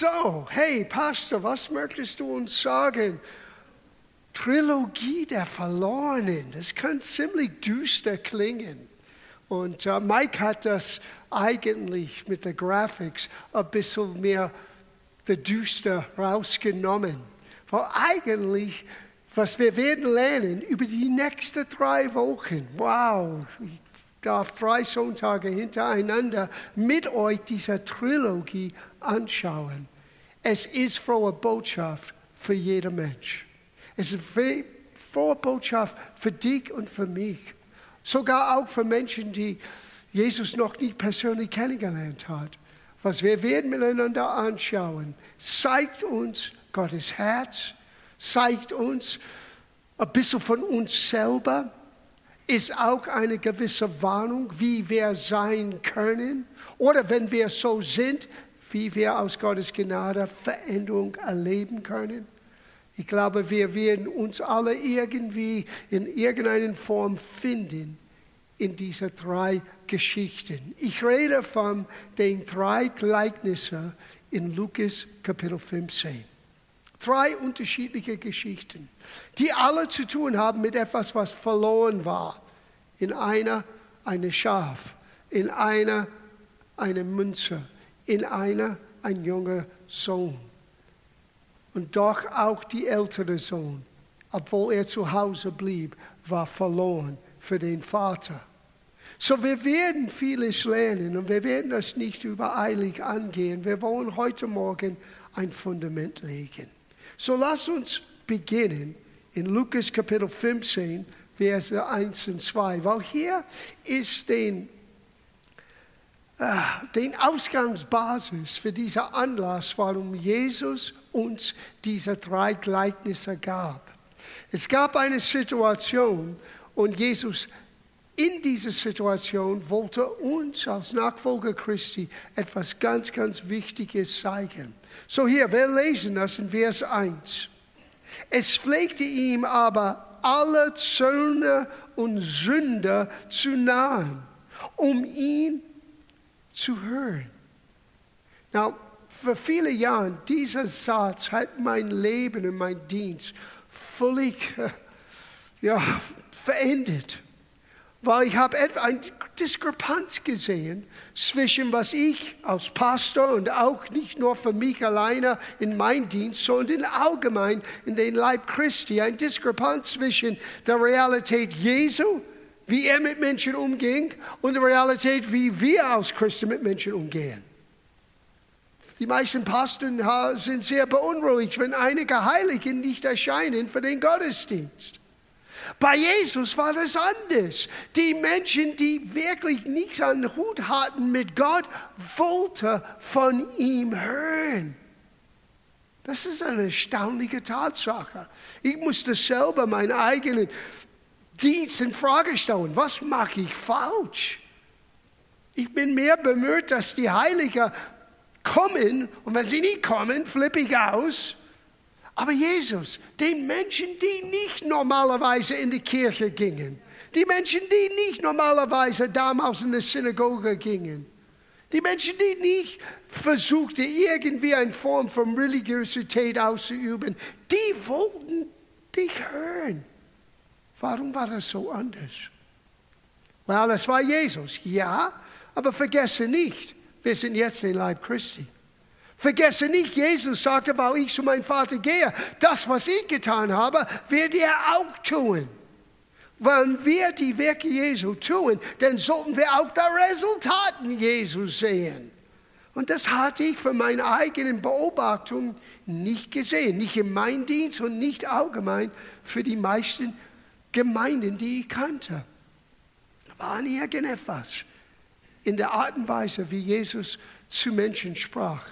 So, hey Pastor, was möchtest du uns sagen? Trilogie der Verlorenen, das kann ziemlich düster klingen. Und uh, Mike hat das eigentlich mit der Graphics ein bisschen mehr der Düster rausgenommen. Weil eigentlich, was wir werden lernen über die nächsten drei Wochen, wow, darf drei Sonntage hintereinander mit euch diese Trilogie anschauen. Es ist frohe Botschaft für jeden Mensch. Es ist frohe Botschaft für dich und für mich. Sogar auch für Menschen, die Jesus noch nicht persönlich kennengelernt hat. Was wir werden miteinander anschauen, zeigt uns Gottes Herz, zeigt uns ein bisschen von uns selber, ist auch eine gewisse Warnung, wie wir sein können oder wenn wir so sind, wie wir aus Gottes Gnade Veränderung erleben können. Ich glaube, wir werden uns alle irgendwie in irgendeiner Form finden in diese drei Geschichten. Ich rede von den drei Gleichnissen in Lukas Kapitel 15. Drei unterschiedliche Geschichten, die alle zu tun haben mit etwas, was verloren war. In einer eine Schaf, in einer eine Münze, in einer ein junger Sohn. Und doch auch die ältere Sohn, obwohl er zu Hause blieb, war verloren für den Vater. So, wir werden vieles lernen und wir werden das nicht übereilig angehen. Wir wollen heute Morgen ein Fundament legen. So, lass uns beginnen in Lukas Kapitel 15, Verse 1 und 2, weil hier ist den, äh, den Ausgangsbasis für diesen Anlass, warum Jesus uns diese drei Gleichnisse gab. Es gab eine Situation und Jesus in dieser Situation wollte uns als Nachfolger Christi etwas ganz, ganz Wichtiges zeigen. So hier, wir lesen das in Vers 1. Es pflegte ihm aber alle Zöllner und Sünder zu nahen, um ihn zu hören. Now, für viele Jahre, dieser Satz hat mein Leben und mein Dienst völlig ja, verändert. Weil ich habe eine Diskrepanz gesehen zwischen was ich als Pastor und auch nicht nur für mich alleine in meinem Dienst, sondern allgemein in den Leib Christi, eine Diskrepanz zwischen der Realität Jesu, wie er mit Menschen umging, und der Realität, wie wir als Christen mit Menschen umgehen. Die meisten Pastoren sind sehr beunruhigt, wenn einige Heiligen nicht erscheinen für den Gottesdienst. Bei Jesus war das anders. Die Menschen, die wirklich nichts an den Hut hatten mit Gott, wollten von ihm hören. Das ist eine erstaunliche Tatsache. Ich musste selber meinen eigenen Dienst in Frage stellen. Was mache ich falsch? Ich bin mehr bemüht, dass die Heiligen kommen und wenn sie nicht kommen, flippe ich aus. Aber Jesus, den Menschen, die nicht normalerweise in die Kirche gingen, die Menschen, die nicht normalerweise damals in die Synagoge gingen, die Menschen, die nicht versuchten, irgendwie eine Form von Religiosität auszuüben, die wollten dich hören. Warum war das so anders? Weil es war Jesus, ja, aber vergesse nicht, wir sind jetzt der Leib Christi. Vergesse nicht, Jesus sagte, weil ich zu meinem Vater gehe, das, was ich getan habe, wird er auch tun. Wenn wir die Werke Jesu tun, dann sollten wir auch die Resultaten Jesu sehen. Und das hatte ich von meiner eigenen Beobachtung nicht gesehen. Nicht in meinem Dienst und nicht allgemein für die meisten Gemeinden, die ich kannte. Da war irgendetwas in der Art und Weise, wie Jesus zu Menschen sprach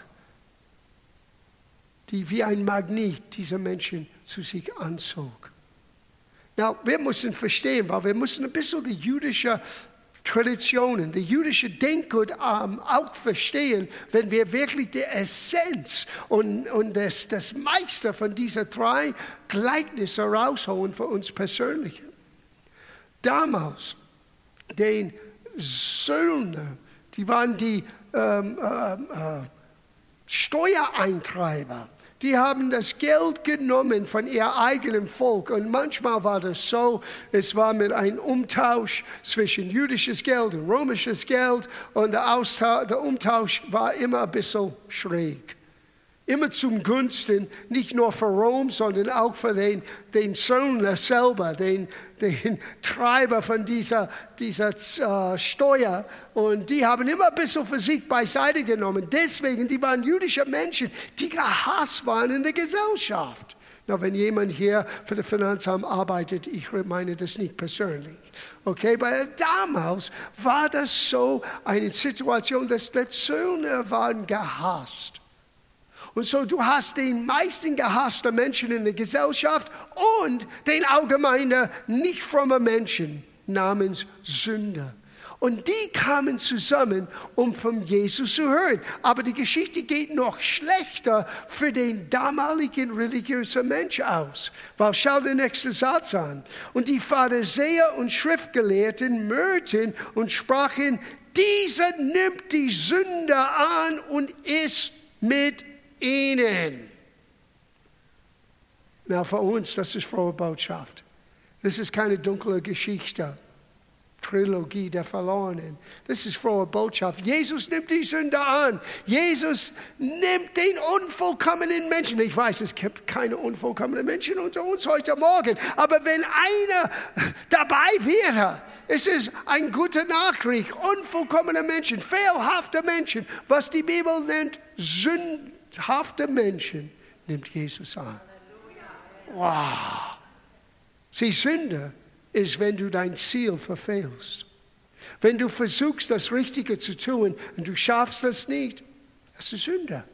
die wie ein Magnet diese Menschen zu sich anzog. Ja, wir müssen verstehen, weil wir müssen ein bisschen die jüdische Traditionen, die jüdische Denkgut ähm, auch verstehen, wenn wir wirklich die Essenz und, und das, das meiste von diesen drei Gleichnissen rausholen für uns persönlich. Damals, den Söhne, die waren die ähm, äh, äh, Steuereintreiber. Die haben das Geld genommen von ihr eigenen Volk. Und manchmal war das so, es war mit einem Umtausch zwischen jüdisches Geld und römisches Geld. Und der, Austausch, der Umtausch war immer ein bisschen schräg immer zum Gunsten, nicht nur für Rom, sondern auch für den, den Söldner selber, den, den Treiber von dieser, dieser äh, Steuer. Und die haben immer ein bisschen für sich beiseite genommen. Deswegen, die waren jüdische Menschen, die gehasst waren in der Gesellschaft. Na, wenn jemand hier für das Finanzamt arbeitet, ich meine das nicht persönlich. Okay, weil damals war das so eine Situation, dass die Söldner waren gehasst. Und so, du hast den meisten gehassten Menschen in der Gesellschaft und den allgemeinen, nicht frommen Menschen namens Sünder. Und die kamen zusammen, um von Jesus zu hören. Aber die Geschichte geht noch schlechter für den damaligen religiösen Mensch aus. Weil schau den nächsten Satz an. Und die Pharisäer und Schriftgelehrten mörten und sprachen, dieser nimmt die Sünder an und ist mit ihnen. Na, für uns, das ist frohe Botschaft. Das ist keine dunkle Geschichte. Trilogie der Verlorenen. Das ist frohe Botschaft. Jesus nimmt die Sünder an. Jesus nimmt den unvollkommenen Menschen. Ich weiß, es gibt keine unvollkommenen Menschen unter uns heute Morgen. Aber wenn einer dabei wäre, es ist ein guter Nachkrieg. Unvollkommene Menschen, fehlhafte Menschen, was die Bibel nennt, Sünder sündhafte Menschen nimmt Jesus an. Wow. Sieh, Sünde ist, wenn du dein Ziel verfehlst. Wenn du versuchst, das Richtige zu tun und du schaffst das nicht, das ist Sünde.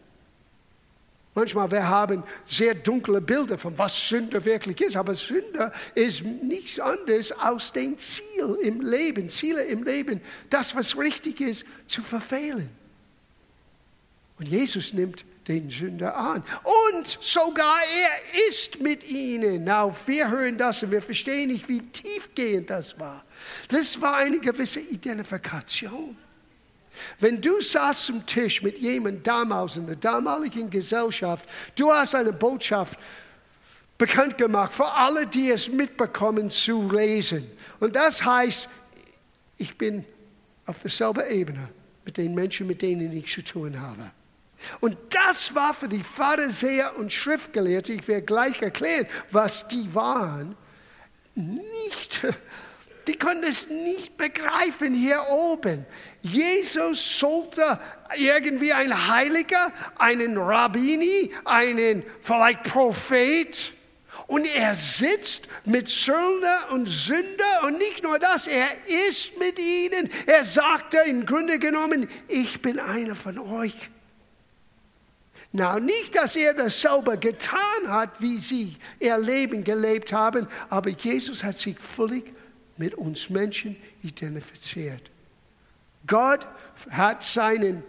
Manchmal wir haben sehr dunkle Bilder von was Sünde wirklich ist, aber Sünde ist nichts anderes als den Ziel im Leben, Ziele im Leben, das was richtig ist, zu verfehlen. Und Jesus nimmt den Sünder an. Und sogar er ist mit ihnen. Na, wir hören das und wir verstehen nicht, wie tiefgehend das war. Das war eine gewisse Identifikation. Wenn du saßt zum Tisch mit jemandem damals in der damaligen Gesellschaft, du hast eine Botschaft bekannt gemacht für alle, die es mitbekommen zu lesen. Und das heißt, ich bin auf derselben Ebene mit den Menschen, mit denen ich zu tun habe. Und das war für die Pharisäer und Schriftgelehrte, ich werde gleich erklären, was die waren, nicht, die konnten es nicht begreifen hier oben. Jesus sollte irgendwie ein Heiliger, einen Rabbini, einen vielleicht Prophet, und er sitzt mit Söldner und Sünder und nicht nur das, er ist mit ihnen. Er sagte im Grunde genommen, ich bin einer von euch. Na, nicht, dass er das sauber getan hat, wie sie ihr Leben gelebt haben, aber Jesus hat sich völlig mit uns Menschen identifiziert. Gott hat seinen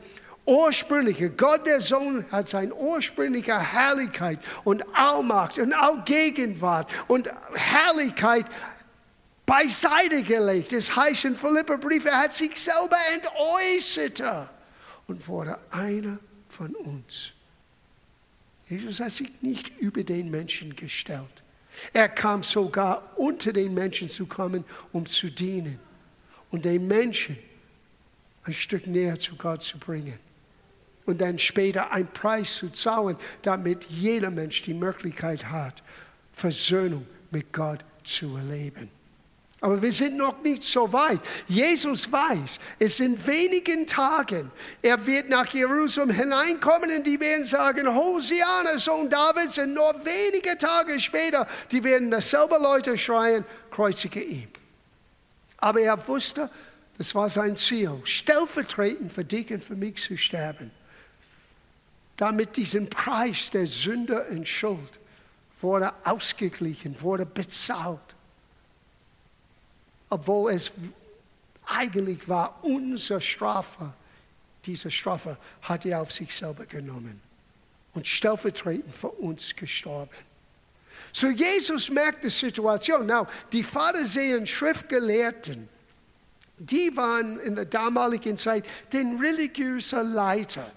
ursprünglichen, Gott der Sohn hat seine ursprüngliche Herrlichkeit und Allmacht und Allgegenwart und Herrlichkeit beiseite gelegt. Das heißt in Philipperbrief, er hat sich selber entäußert und wurde einer von uns. Jesus hat sich nicht über den Menschen gestellt. Er kam sogar unter den Menschen zu kommen, um zu dienen und den Menschen ein Stück näher zu Gott zu bringen. Und dann später einen Preis zu zahlen, damit jeder Mensch die Möglichkeit hat, Versöhnung mit Gott zu erleben. Aber wir sind noch nicht so weit. Jesus weiß, es sind wenigen Tagen. Er wird nach Jerusalem hineinkommen und die werden sagen, Hosiana, Sohn Davids. Und nur wenige Tage später, die werden dasselbe Leute schreien, kreuzige ihn. Aber er wusste, das war sein Ziel, stellvertretend für dich und für mich zu sterben. Damit diesen Preis der Sünde und Schuld wurde ausgeglichen, wurde bezahlt obwohl es eigentlich war unsere Strafe. Diese Strafe hat er auf sich selber genommen und stellvertretend für uns gestorben. So Jesus merkt die Situation. Now, die Pharisäer und Schriftgelehrten, die waren in der damaligen Zeit den religiösen Leiter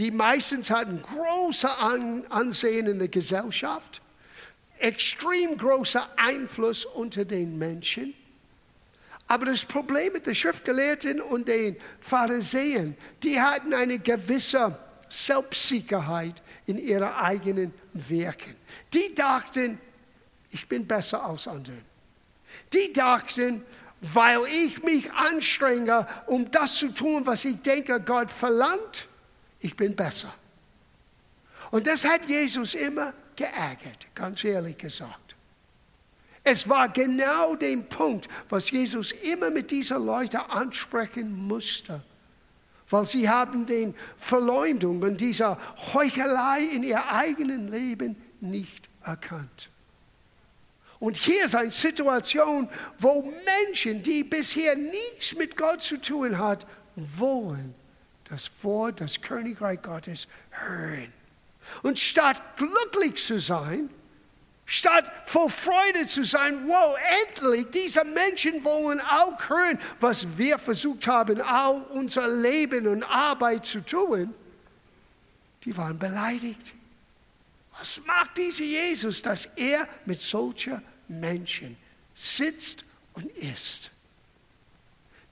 die meistens hatten große Ansehen in der Gesellschaft, extrem großer Einfluss unter den Menschen. Aber das Problem mit den Schriftgelehrten und den Pharisäern, die hatten eine gewisse Selbstsicherheit in ihren eigenen Werken. Die dachten, ich bin besser als andere. Die dachten, weil ich mich anstrenge, um das zu tun, was ich denke, Gott verlangt, ich bin besser. Und das hat Jesus immer geärgert, ganz ehrlich gesagt. Es war genau der Punkt, was Jesus immer mit diesen Leuten ansprechen musste. Weil sie haben den Verleumdung und dieser Heuchelei in ihr eigenen Leben nicht erkannt. Und hier ist eine Situation, wo Menschen, die bisher nichts mit Gott zu tun haben, wollen das Wort, das Königreich Gottes hören. Und statt glücklich zu sein, statt voll Freude zu sein, wow, endlich, diese Menschen wollen auch hören, was wir versucht haben, auch unser Leben und Arbeit zu tun, die waren beleidigt. Was macht dieser Jesus, dass er mit solchen Menschen sitzt und isst?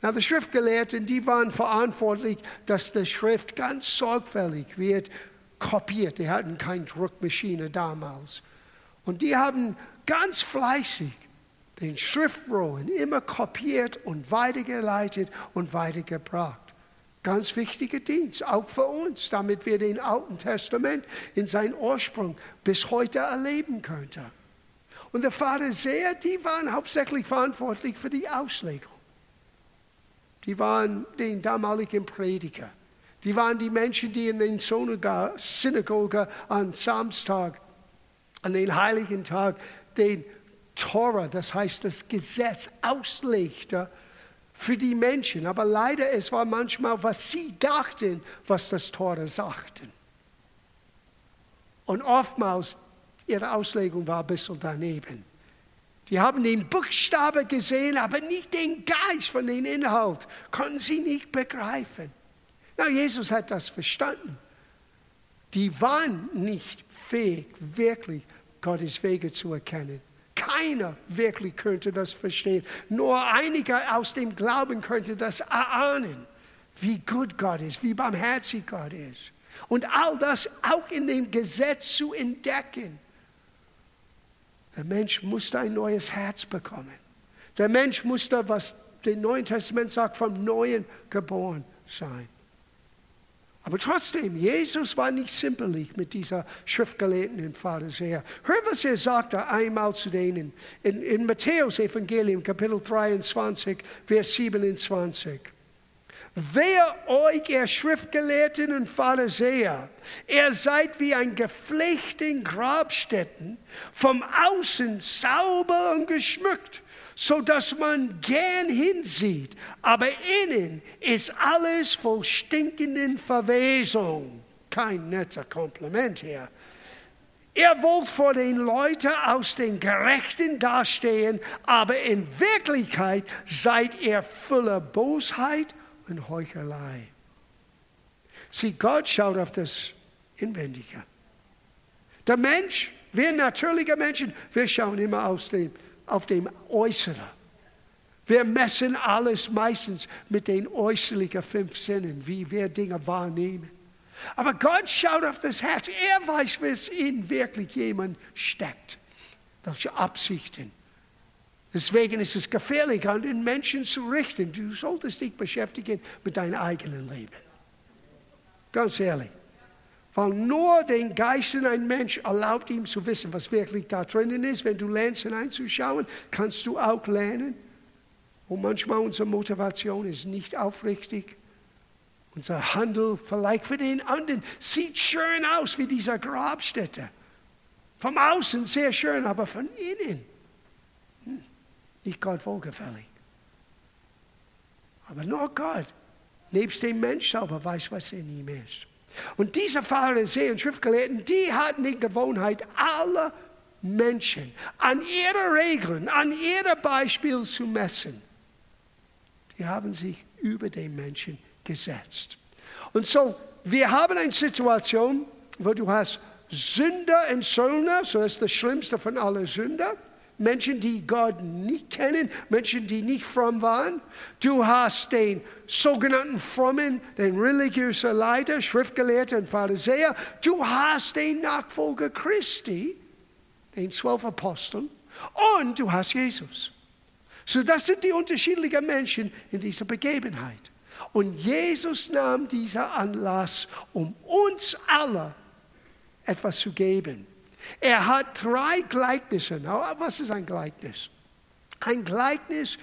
Na, die Schriftgelehrten, die waren verantwortlich, dass die Schrift ganz sorgfältig wird kopiert. Die hatten keine Druckmaschine damals. Und die haben ganz fleißig den Schriftrollen immer kopiert und weitergeleitet und weitergebracht. Ganz wichtiger Dienst, auch für uns, damit wir den Alten Testament in seinem Ursprung bis heute erleben könnten. Und die Pharisäer, die waren hauptsächlich verantwortlich für die Auslegung. Die waren den damaligen Prediger. Die waren die Menschen, die in den Synagoge am Samstag, an den heiligen Tag, den Torah, das heißt das Gesetz, auslegte für die Menschen. Aber leider, es war manchmal, was sie dachten, was das Torah sagten. Und oftmals, ihre Auslegung war ein bisschen daneben. Die haben den Buchstabe gesehen, aber nicht den Geist von dem Inhalt. Konnten sie nicht begreifen. Na, Jesus hat das verstanden. Die waren nicht fähig, wirklich Gottes Wege zu erkennen. Keiner wirklich könnte das verstehen. Nur einige aus dem Glauben könnte das erahnen, wie gut Gott ist, wie barmherzig Gott ist. Und all das auch in dem Gesetz zu entdecken. Der Mensch musste ein neues Herz bekommen. Der Mensch musste, was das Neue Testament sagt, vom Neuen geboren sein. Aber trotzdem, Jesus war nicht simpelig mit dieser Schriftgelehrten Pharisäer. Hör, was er sagte einmal zu denen in, in Matthäus Evangelium, Kapitel 23, Vers 27. Wer euch, ihr Schriftgelehrten und Pharisäer, ihr seid wie ein Geflecht in Grabstätten, vom Außen sauber und geschmückt, so dass man gern hinsieht, aber innen ist alles voll stinkenden Verwesung. Kein netter Kompliment hier. Ihr wollt vor den Leuten aus den Gerechten dastehen, aber in Wirklichkeit seid ihr voller Bosheit und Heuchelei. Sieh, Gott schaut auf das Inwendige. Der Mensch, wir natürliche Menschen, wir schauen immer aus dem, auf dem Äußeren. Wir messen alles meistens mit den äußerlichen fünf Sinnen, wie wir Dinge wahrnehmen. Aber Gott schaut auf das Herz. Er weiß, was in wirklich jemand steckt. Welche Absichten. Deswegen ist es gefährlich, an den Menschen zu richten. Du solltest dich beschäftigen mit deinem eigenen Leben. Ganz ehrlich. Weil nur den Geist in einem Mensch erlaubt ihm zu wissen, was wirklich da drinnen ist. Wenn du lernst hineinzuschauen, kannst du auch lernen. Und manchmal unsere Motivation ist nicht aufrichtig. Unser Handel vielleicht für den anderen sieht schön aus wie dieser Grabstätte. Vom Außen sehr schön, aber von innen nicht Gott wohlgefällig. Aber nur Gott, nebst dem Mensch selber, weiß, was in ihm ist. Und diese Pharisäer und Schriftgelehrten, die hatten die Gewohnheit, alle Menschen an ihre Regeln, an ihre Beispiel zu messen. Die haben sich über den Menschen gesetzt. Und so wir haben eine Situation, wo du hast Sünder und Söldner, so ist das Schlimmste von allen Sünder. Menschen, die Gott nicht kennen, Menschen, die nicht fromm waren. Du hast den sogenannten Frommen, den religiösen Leiter, Schriftgelehrten und Pharisäer. Du hast den Nachfolger Christi, den zwölf Aposteln. Und du hast Jesus. So, das sind die unterschiedlichen Menschen in dieser Begebenheit. Und Jesus nahm diesen Anlass, um uns alle etwas zu geben. Er hat drei Gleichnisse. Was ist ein Gleichnis? Ein Gleichnis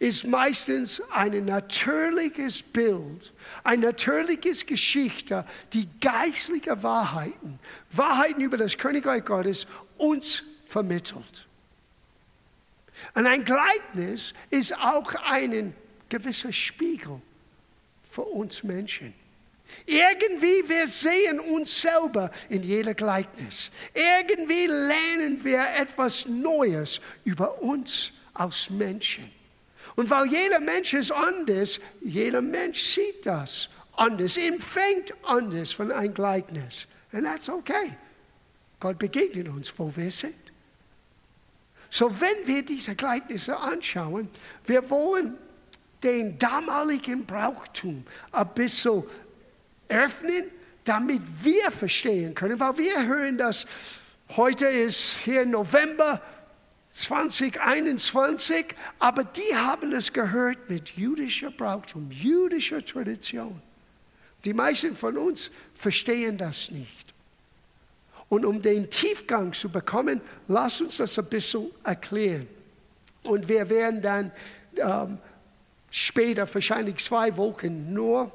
ist meistens ein natürliches Bild, eine natürliche Geschichte, die geistliche Wahrheiten, Wahrheiten über das Königreich Gottes uns vermittelt. Und ein Gleichnis ist auch ein gewisser Spiegel für uns Menschen. Irgendwie, wir sehen uns selber in jeder Gleichnis. Irgendwie lernen wir etwas Neues über uns als Menschen. Und weil jeder Mensch ist anders, jeder Mensch sieht das anders, empfängt anders von einem Gleichnis. Und that's okay. Gott begegnet uns, wo wir sind. So, wenn wir diese Gleichnisse anschauen, wir wollen den damaligen Brauchtum ein bisschen öffnen, damit wir verstehen können, weil wir hören, dass heute ist hier November 2021, aber die haben es gehört mit jüdischer Brauchtum, jüdischer Tradition. Die meisten von uns verstehen das nicht. Und um den Tiefgang zu bekommen, lass uns das ein bisschen erklären. Und wir werden dann ähm, später, wahrscheinlich zwei Wochen, nur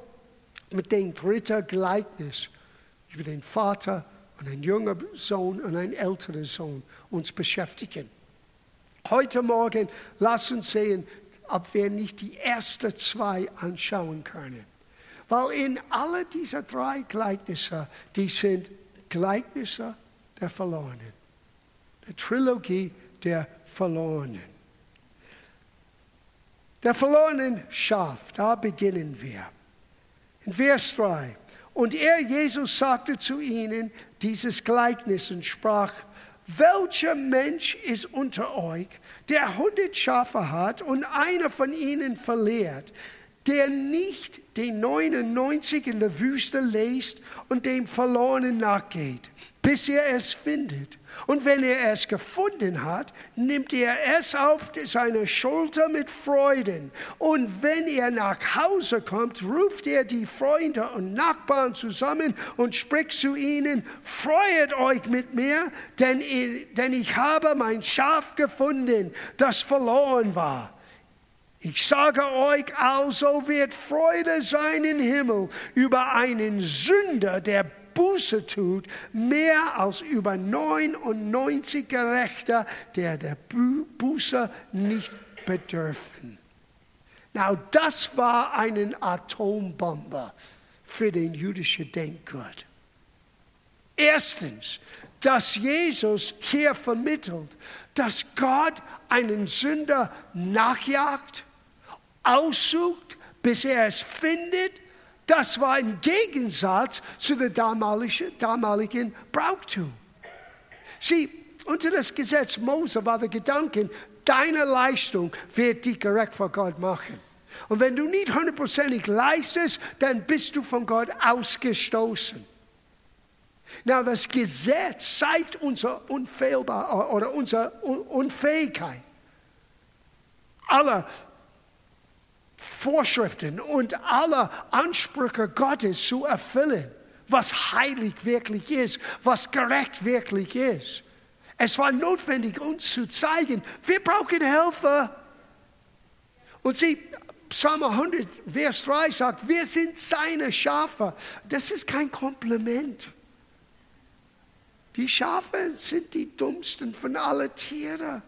mit dem dritten Gleichnis über den Vater und einen jüngeren Sohn und einen älteren Sohn uns beschäftigen. Heute Morgen lass uns sehen, ob wir nicht die ersten zwei anschauen können. Weil in alle diese drei Gleichnisse, die sind Gleichnisse der Verlorenen. Der Trilogie der Verlorenen. Der verlorenen Schaf, da beginnen wir. In Vers 3. Und er, Jesus, sagte zu ihnen dieses Gleichnis und sprach, welcher Mensch ist unter euch, der hundert Schafe hat und einer von ihnen verliert, der nicht den 99 in der Wüste lässt und dem Verlorenen nachgeht, bis er es findet. Und wenn er es gefunden hat, nimmt er es auf seine Schulter mit Freuden. Und wenn er nach Hause kommt, ruft er die Freunde und Nachbarn zusammen und spricht zu ihnen, freut euch mit mir, denn ich, denn ich habe mein Schaf gefunden, das verloren war. Ich sage euch also, wird Freude sein im Himmel über einen Sünder, der Buße tut, mehr als über 99 Gerechter, der der Buße nicht bedürfen. Now, das war eine Atombombe für den jüdischen Denkgut. Erstens, dass Jesus hier vermittelt, dass Gott einen Sünder nachjagt, aussucht, bis er es findet das war im Gegensatz zu der damaligen, damaligen Brauchtum. Sieh, unter das Gesetz Mose war der Gedanke, deine Leistung wird dich gerecht vor Gott machen. Und wenn du nicht hundertprozentig leistest, dann bist du von Gott ausgestoßen. Na, das Gesetz zeigt unsere Unfehlbar oder unsere Unfähigkeit. Alle Vorschriften und alle Ansprüche Gottes zu erfüllen, was heilig wirklich ist, was gerecht wirklich ist. Es war notwendig, uns zu zeigen, wir brauchen Helfer. Und sie, Psalm 100, Vers 3 sagt, wir sind seine Schafe. Das ist kein Kompliment. Die Schafe sind die dummsten von allen Tieren.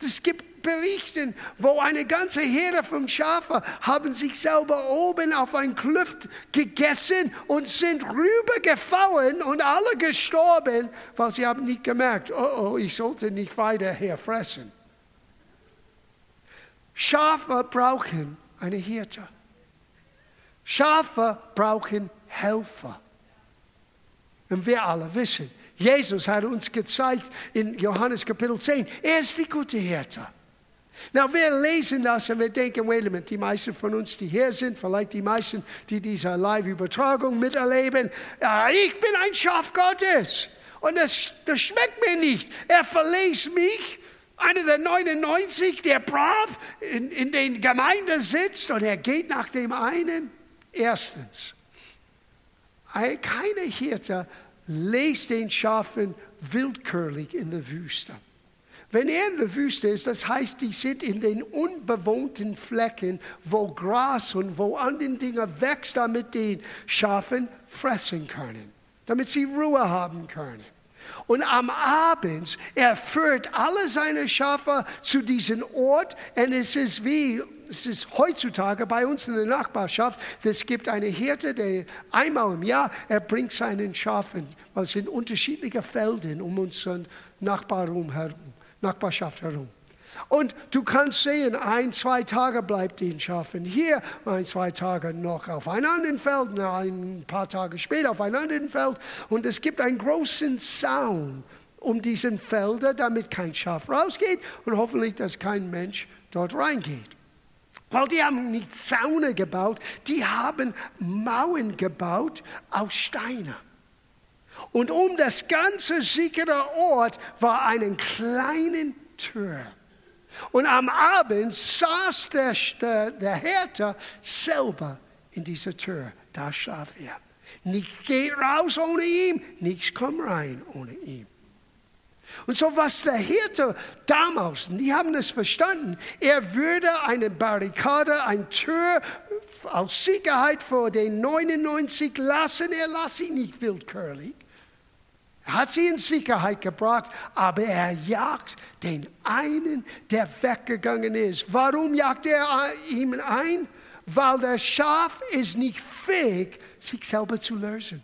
Es gibt berichten, wo eine ganze Herde von Schafen haben sich selber oben auf ein Kluft gegessen und sind rübergefallen und alle gestorben, weil sie haben nicht gemerkt, oh, oh, ich sollte nicht weiter herfressen. Schafe brauchen eine Hirte. Schafe brauchen Helfer. Und wir alle wissen, Jesus hat uns gezeigt in Johannes Kapitel 10, er ist die gute Hirte. Na, wir lesen das und wir denken, wait a minute, die meisten von uns, die hier sind, vielleicht die meisten, die diese Live-Übertragung miterleben, ja, ich bin ein Schaf Gottes und das, das schmeckt mir nicht. Er verlässt mich, einer der 99, der brav in, in den Gemeinden sitzt und er geht nach dem einen. Erstens, keine Hirte lässt den Schafen willkürlich in der Wüste. Wenn er in der Wüste ist, das heißt, die sind in den unbewohnten Flecken, wo Gras und wo andere Dinge wächst, damit die Schafen fressen können, damit sie Ruhe haben können. Und am Abend, er führt alle seine Schafe zu diesem Ort und es ist wie es ist heutzutage bei uns in der Nachbarschaft, es gibt eine Hirte, der einmal im Jahr, er bringt seinen Schafen, weil es sind unterschiedliche Felder um unseren Nachbarraum herum, Nachbarschaft herum. Und du kannst sehen, ein, zwei Tage bleibt den Schafen hier, ein, zwei Tage noch auf einem anderen Feld, ein paar Tage später auf einem anderen Feld. Und es gibt einen großen Zaun um diesen Felder, damit kein Schaf rausgeht und hoffentlich, dass kein Mensch dort reingeht. Weil die haben nicht Zaune gebaut, die haben Mauern gebaut aus Steinen. Und um das ganze sichere Ort war eine kleine Tür. Und am Abend saß der, der, der Härter selber in dieser Tür. Da schlaf er. Nichts geht raus ohne ihn, nichts kommt rein ohne ihn. Und so was der Hirte damals, die haben es verstanden, er würde eine Barrikade, eine Tür aus Sicherheit vor den 99 lassen, er lasse sie nicht willkürlich. Er hat sie in Sicherheit gebracht, aber er jagt den einen, der weggegangen ist. Warum jagt er ihn ein? Weil der Schaf ist nicht fähig, sich selber zu lösen,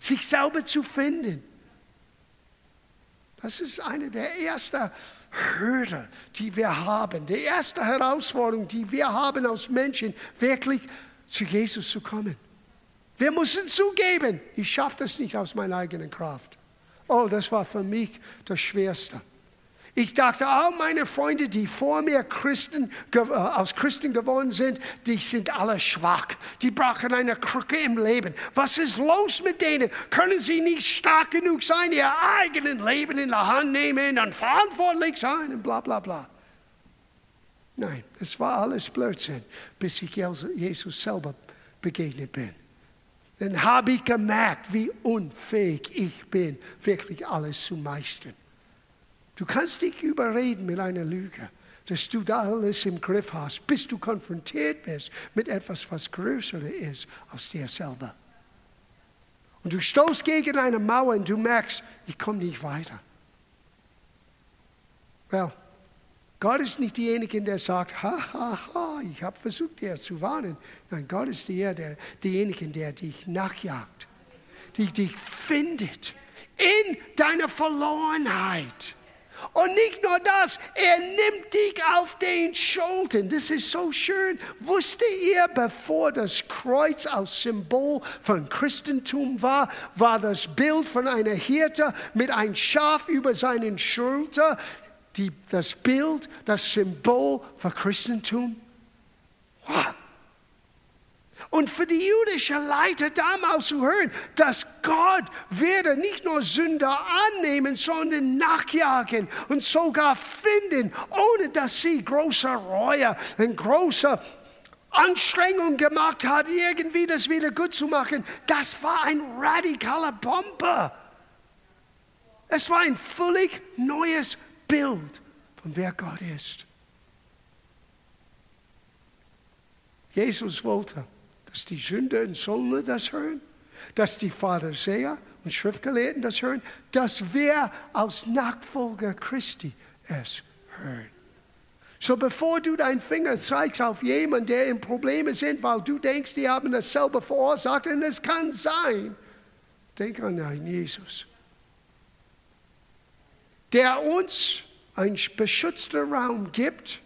sich selber zu finden. Das ist eine der ersten Hürden, die wir haben. Die erste Herausforderung, die wir haben als Menschen, wirklich zu Jesus zu kommen. Wir müssen zugeben, ich schaffe das nicht aus meiner eigenen Kraft. Oh, das war für mich das Schwerste. Ich dachte, all meine Freunde, die vor mir Christen, äh, aus Christen geworden sind, die sind alle schwach. Die brauchen eine Krücke im Leben. Was ist los mit denen? Können sie nicht stark genug sein, ihr eigenes Leben in der Hand nehmen und verantwortlich sein und bla bla bla. Nein, es war alles Blödsinn, bis ich Jesus selber begegnet bin. Dann habe ich gemerkt, wie unfähig ich bin, wirklich alles zu meistern. Du kannst dich überreden mit einer Lüge, dass du da alles im Griff hast, bis du konfrontiert bist mit etwas, was größer ist als dir selber. Und du stoßt gegen eine Mauer und du merkst, ich komme nicht weiter. Well, Gott ist nicht derjenige, der sagt, ha, ha, ha, ich habe versucht, dir zu warnen. Nein, Gott ist der, der, derjenige, der dich nachjagt, die dich findet in deiner Verlorenheit. Und nicht nur das, er nimmt dich auf den Schultern. Das ist so schön. Wusste ihr, bevor das Kreuz als Symbol von Christentum war, war das Bild von einer Hirte mit einem Schaf über seinen Schulter, die, das Bild, das Symbol für Christentum? Wow. Und für die jüdischen Leiter damals zu hören, dass Gott werde nicht nur Sünder annehmen, sondern nachjagen und sogar finden, ohne dass sie große Reue und große Anstrengung gemacht hat, irgendwie das wieder gut zu machen. Das war ein radikaler Bombe. Es war ein völlig neues Bild von wer Gott ist. Jesus wollte dass die Sünder und Söldner das hören, dass die Pharisäer und Schriftgelehrten das hören, dass wir als Nachfolger Christi es hören. So bevor du deinen Finger zeigst auf jemanden, der in Probleme sind, weil du denkst, die haben das selber verursacht, und es kann sein, denk an einen Jesus, der uns einen beschützten Raum gibt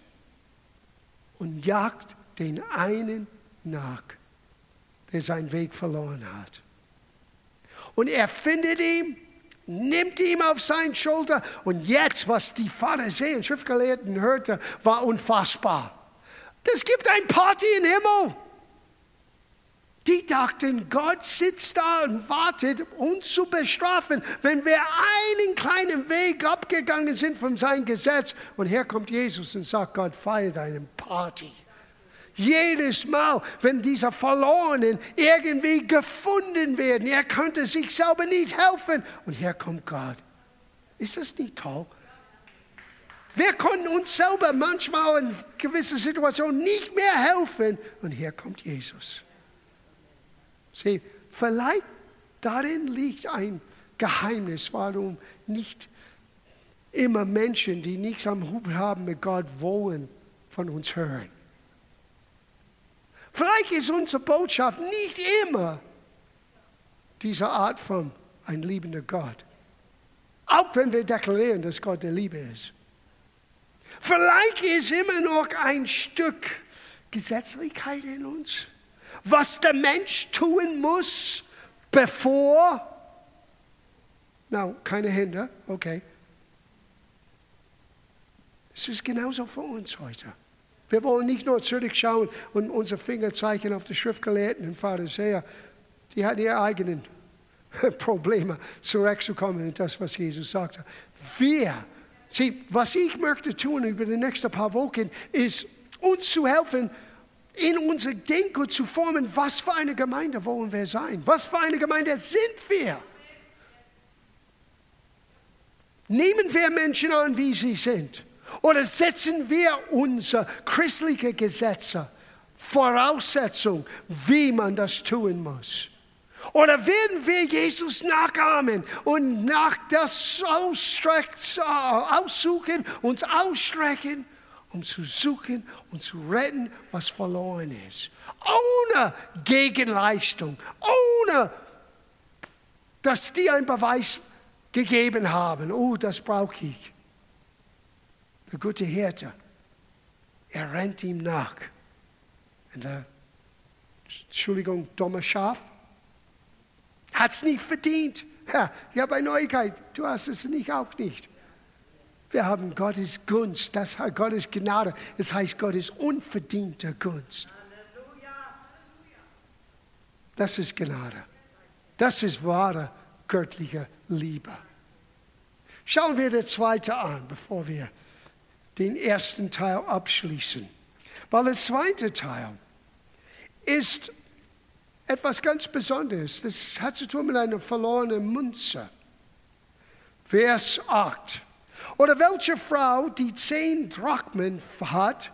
und jagt den einen nach der seinen Weg verloren hat. Und er findet ihn, nimmt ihn auf seine Schulter. Und jetzt, was die Pharisäer und Schriftgelehrten hörten, war unfassbar. Das gibt ein Party im Himmel. Die dachten, Gott sitzt da und wartet, uns zu bestrafen, wenn wir einen kleinen Weg abgegangen sind von seinem Gesetz. Und hier kommt Jesus und sagt, Gott feiert eine Party. Jedes Mal, wenn dieser Verlorenen irgendwie gefunden werden, er könnte sich selber nicht helfen. Und hier kommt Gott. Ist das nicht toll? Wir konnten uns selber manchmal in gewissen Situationen nicht mehr helfen. Und hier kommt Jesus. Sieh, vielleicht darin liegt ein Geheimnis, warum nicht immer Menschen, die nichts am Hut haben mit Gott, wollen von uns hören. Vielleicht ist unsere Botschaft nicht immer diese Art von ein liebender Gott. Auch wenn wir deklarieren, dass Gott der Liebe ist. Vielleicht ist immer noch ein Stück Gesetzlichkeit in uns was der Mensch tun muss, bevor. Na, keine Hände, okay. Es ist genauso für uns heute. Wir wollen nicht nur zurückschauen und unser Finger zeigen auf die Schriftgelehrten und Pharisäer. Die hatten ihre eigenen Probleme, zurückzukommen in das, was Jesus sagte. Wir, sieh, was ich möchte tun über die nächsten paar Wochen, ist uns zu helfen, in unser Denken zu formen, was für eine Gemeinde wollen wir sein? Was für eine Gemeinde sind wir? Nehmen wir Menschen an, wie sie sind? Oder setzen wir unsere christlichen Gesetze, Voraussetzungen, wie man das tun muss? Oder werden wir Jesus nachahmen und nach das aussuchen, uns ausstrecken um zu suchen und zu retten, was verloren ist. Ohne Gegenleistung, ohne dass die einen Beweis gegeben haben. Oh, das brauche ich. Der gute Hirte, er rennt ihm nach. Und der, Entschuldigung, dumme Schaf, hat es nicht verdient. Ja, ich habe Neuigkeit, du hast es nicht auch nicht. Wir haben Gottes Gunst, das heißt Gottes Gnade, das heißt Gottes unverdiente Gunst. Das ist Gnade. Das ist wahre göttliche Liebe. Schauen wir den zweiten an, bevor wir den ersten Teil abschließen. Weil der zweite Teil ist etwas ganz Besonderes. Das hat zu tun mit einer verlorenen Münze. Vers 8. Oder welche Frau, die zehn Drachmen hat,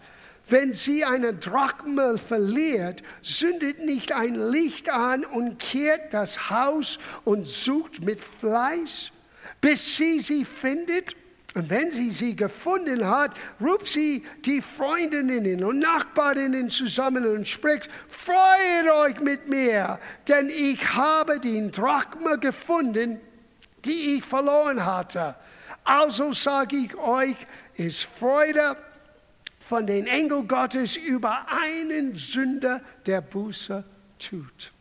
wenn sie eine Drachme verliert, zündet nicht ein Licht an und kehrt das Haus und sucht mit Fleiß, bis sie sie findet. Und wenn sie sie gefunden hat, ruft sie die Freundinnen und Nachbarinnen zusammen und spricht, freut euch mit mir, denn ich habe den Drachme gefunden, die ich verloren hatte. Also sage ich euch, ist Freude von den Engel Gottes über einen Sünder, der Buße tut.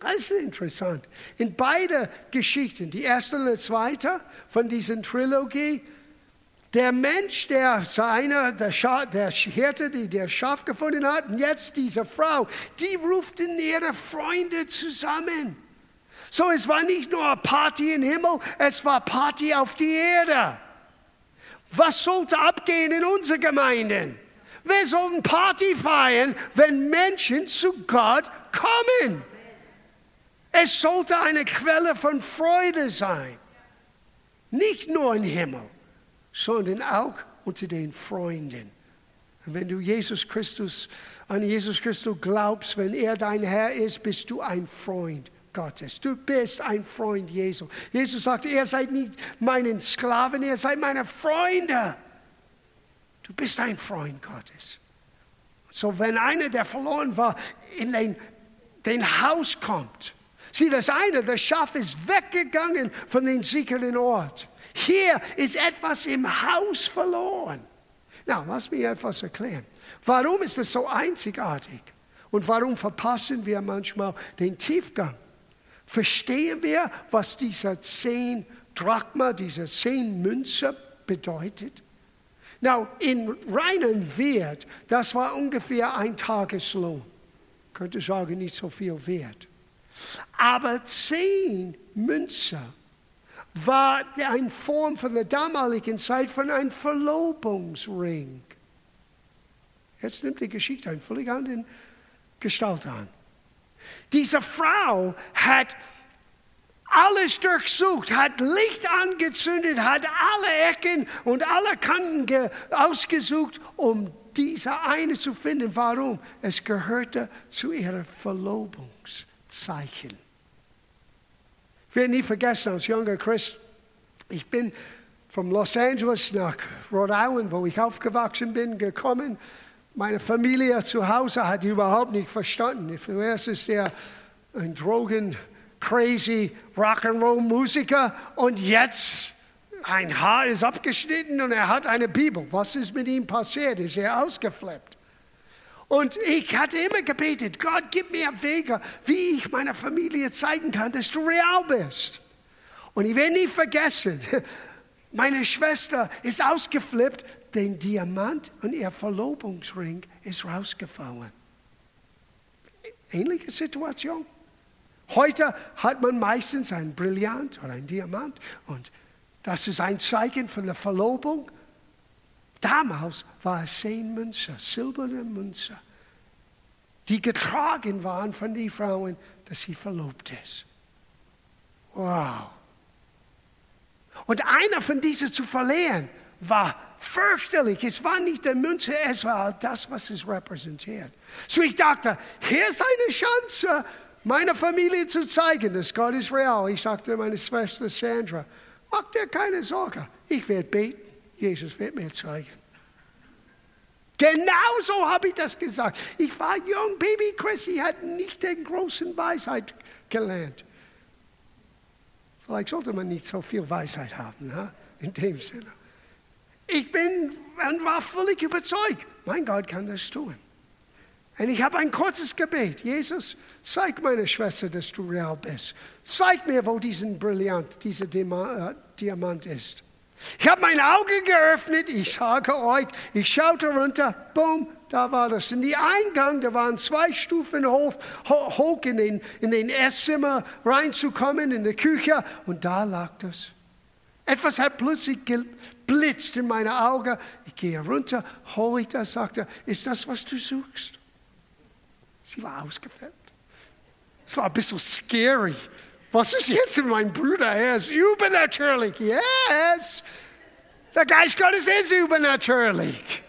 Das ist interessant. In beide Geschichten, die erste und die zweite von dieser Trilogie, der Mensch, der seine, der, Scha der Hirte, die der Schaf gefunden hat, und jetzt diese Frau, die ruft ihre Freunde zusammen. So, es war nicht nur Party im Himmel, es war Party auf die Erde. Was sollte abgehen in unseren Gemeinden? Wir sollten Party feiern, wenn Menschen zu Gott kommen. Es sollte eine Quelle von Freude sein. Nicht nur im Himmel, sondern auch unter den Freunden. Und wenn du Jesus Christus, an Jesus Christus glaubst, wenn er dein Herr ist, bist du ein Freund Gottes. Du bist ein Freund Jesu. Jesus sagt, ihr seid nicht meinen Sklaven, ihr seid meine Freunde. Du bist ein Freund Gottes. So, wenn einer, der verloren war, in den, den Haus kommt, sieh das eine, das Schaf ist weggegangen von dem sicheren Ort. Hier ist etwas im Haus verloren. Na, lass mich etwas erklären. Warum ist das so einzigartig? Und warum verpassen wir manchmal den Tiefgang? Verstehen wir, was dieser zehn Drachma, diese zehn Münze bedeutet? Now, in reinem Wert, das war ungefähr ein Tageslohn. Könnte sagen, nicht so viel wert. Aber zehn Münze war eine Form von der damaligen Zeit von einem Verlobungsring. Jetzt nimmt die Geschichte eine völlig andere Gestalt an. Diese Frau hat alles durchsucht, hat Licht angezündet, hat alle Ecken und alle Kanten ausgesucht, um diese eine zu finden. Warum? Es gehörte zu ihrer Verlobungszeichen. Ich werde nie vergessen, als junger Christ, ich bin von Los Angeles nach Rhode Island, wo ich aufgewachsen bin, gekommen. Meine Familie zu Hause hat überhaupt nicht verstanden. Zuerst ist er ein Drogen- crazy Rock'n'Roll-Musiker und jetzt ein Haar ist abgeschnitten und er hat eine Bibel. Was ist mit ihm passiert? Ist er ausgeflippt? Und ich hatte immer gebetet, Gott, gib mir Wege, wie ich meiner Familie zeigen kann, dass du real bist. Und ich werde nie vergessen, meine Schwester ist ausgeflippt, den Diamant und ihr Verlobungsring ist rausgefallen. Ähnliche Situation. Heute hat man meistens ein Brillant oder ein Diamant und das ist ein Zeichen von der Verlobung. Damals war es zehn Münze, silberne Münze, die getragen waren von den Frauen, dass sie verlobt ist. Wow. Und einer von diesen zu verlieren war fürchterlich. Es war nicht der Münze, es war das, was es repräsentiert. So ich dachte, hier ist eine Chance, meiner Familie zu zeigen, dass Gott ist real. Ich sagte meine Schwester Sandra, mach dir keine Sorge, ich werde beten, Jesus wird mir zeigen. Genauso habe ich das gesagt. Ich war jung, Baby Chrissy hat nicht den großen Weisheit gelernt. Vielleicht sollte man nicht so viel Weisheit haben, ha? in dem Sinne. Ich bin und war völlig überzeugt, mein Gott kann das tun. Und ich habe ein kurzes Gebet. Jesus, zeig meiner Schwester, dass du real bist. Zeig mir, wo diesen Brillant, dieser äh, Diamant ist. Ich habe mein Auge geöffnet, ich sage euch, ich schaute runter, boom, da war das. In die Eingang, da waren zwei Stufen hoch, hoch in, den, in den Esszimmer reinzukommen, in die Küche, und da lag das. Etwas hat plötzlich geblitzt in meine Augen. Ich gehe runter, hole ich das, sagte, ist das, was du suchst? Sie war ausgefärbt. Es war ein bisschen scary. Was ist jetzt mit meinem Bruder? Er ist übernatürlich. Yes. Der Geist Gottes ist übernatürlich.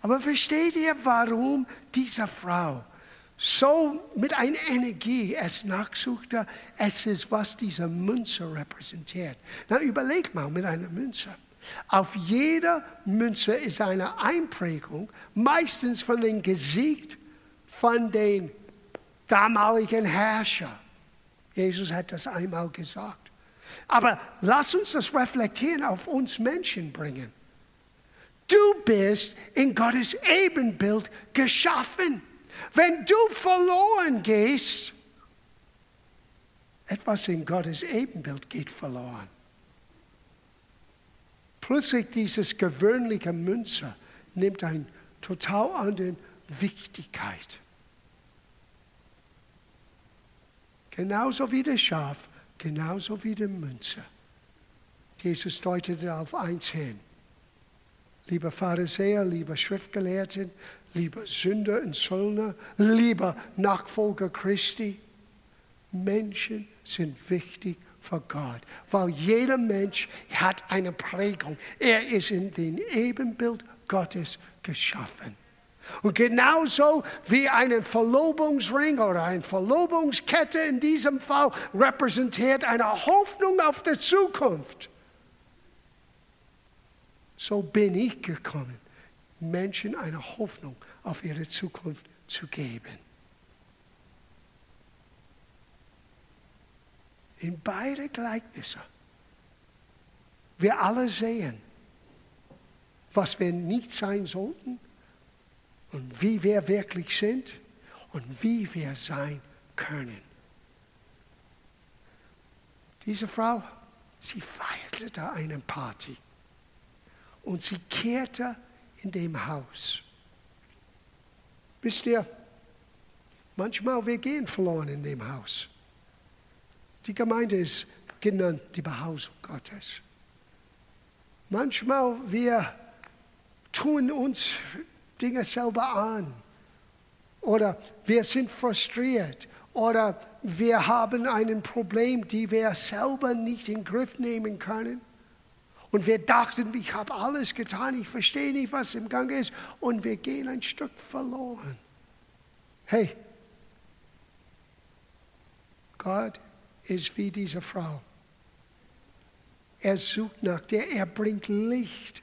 Aber versteht ihr, warum diese Frau so mit einer Energie es nachsuchte? Es ist, was diese Münze repräsentiert. Na, überleg mal mit einer Münze. Auf jeder Münze ist eine Einprägung, meistens von dem Gesicht von den damaligen Herrschern. Jesus hat das einmal gesagt. Aber lass uns das reflektieren auf uns Menschen bringen. Du bist in Gottes Ebenbild geschaffen. Wenn du verloren gehst, etwas in Gottes Ebenbild geht verloren. Plötzlich dieses gewöhnliche Münze nimmt eine total andere Wichtigkeit. Genauso wie das Schaf, genauso wie die Münze. Jesus deutete auf eins hin. Lieber Pharisäer, lieber Schriftgelehrten, lieber Sünder und Söllner, lieber Nachfolger Christi, Menschen sind wichtig für Gott, weil jeder Mensch hat eine Prägung. Er ist in dem Ebenbild Gottes geschaffen. Und genauso wie einen Verlobungsring oder eine Verlobungskette in diesem Fall repräsentiert eine Hoffnung auf die Zukunft. So bin ich gekommen, Menschen eine Hoffnung auf ihre Zukunft zu geben. In beide Gleichnisse. Wir alle sehen, was wir nicht sein sollten und wie wir wirklich sind und wie wir sein können. Diese Frau, sie feierte da eine Party. Und sie kehrte in dem Haus. Wisst ihr, manchmal wir gehen verloren in dem Haus. Die Gemeinde ist genannt die Behausung Gottes. Manchmal wir tun uns Dinge selber an oder wir sind frustriert oder wir haben ein Problem, die wir selber nicht in den Griff nehmen können. Und wir dachten, ich habe alles getan, ich verstehe nicht, was im Gang ist. Und wir gehen ein Stück verloren. Hey, Gott ist wie diese Frau. Er sucht nach dir, er bringt Licht.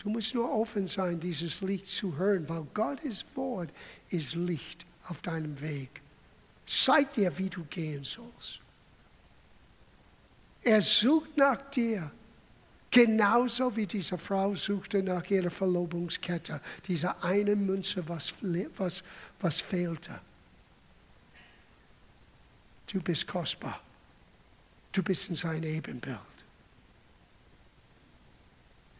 Du musst nur offen sein, dieses Licht zu hören, weil Gottes Wort ist Licht auf deinem Weg. Zeig dir, wie du gehen sollst. Er sucht nach dir. Genauso wie diese Frau suchte nach ihrer Verlobungskette, diese eine Münze, was, was, was fehlte. Du bist kostbar. Du bist in sein Ebenbild.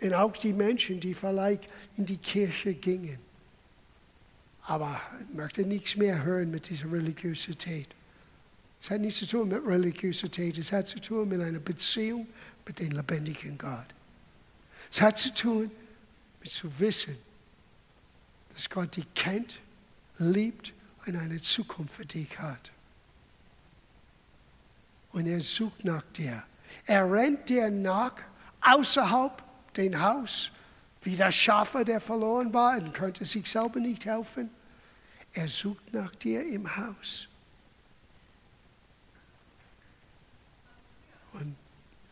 Und auch die Menschen, die vielleicht in die Kirche gingen, aber möchte nichts mehr hören mit dieser Religiosität. Es hat nichts zu tun mit Religiosität, es hat zu tun mit einer Beziehung mit dem lebendigen Gott. Es hat zu tun mit zu wissen, dass Gott dich kennt, liebt und eine Zukunft für dich hat. Und er sucht nach dir. Er rennt dir nach außerhalb den Haus, wie der Schafe, der verloren war und könnte sich selber nicht helfen. Er sucht nach dir im Haus. Und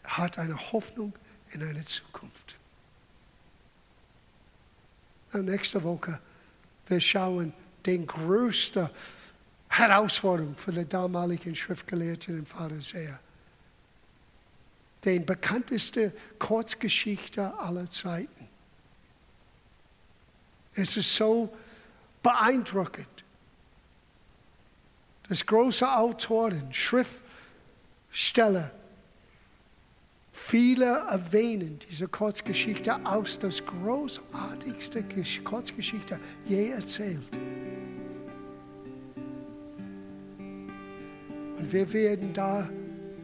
hat eine Hoffnung in eine Zukunft. Und nächste Woche, wir schauen den größten Herausforderung für die damaligen Schriftgelehrten und Pharisäer. Den bekannteste Kurzgeschichte aller Zeiten. Es ist so beeindruckend, dass große Autoren, Schriftsteller, viele erwähnen diese Kurzgeschichte aus das großartigste Kurzgeschichte je erzählt. Und wir werden da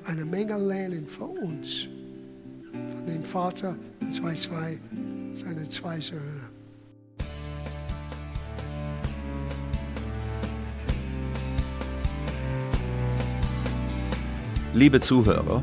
eine Menge lernen für uns, von dem Vater und zwei, zwei, seine zwei Söhne. Liebe Zuhörer,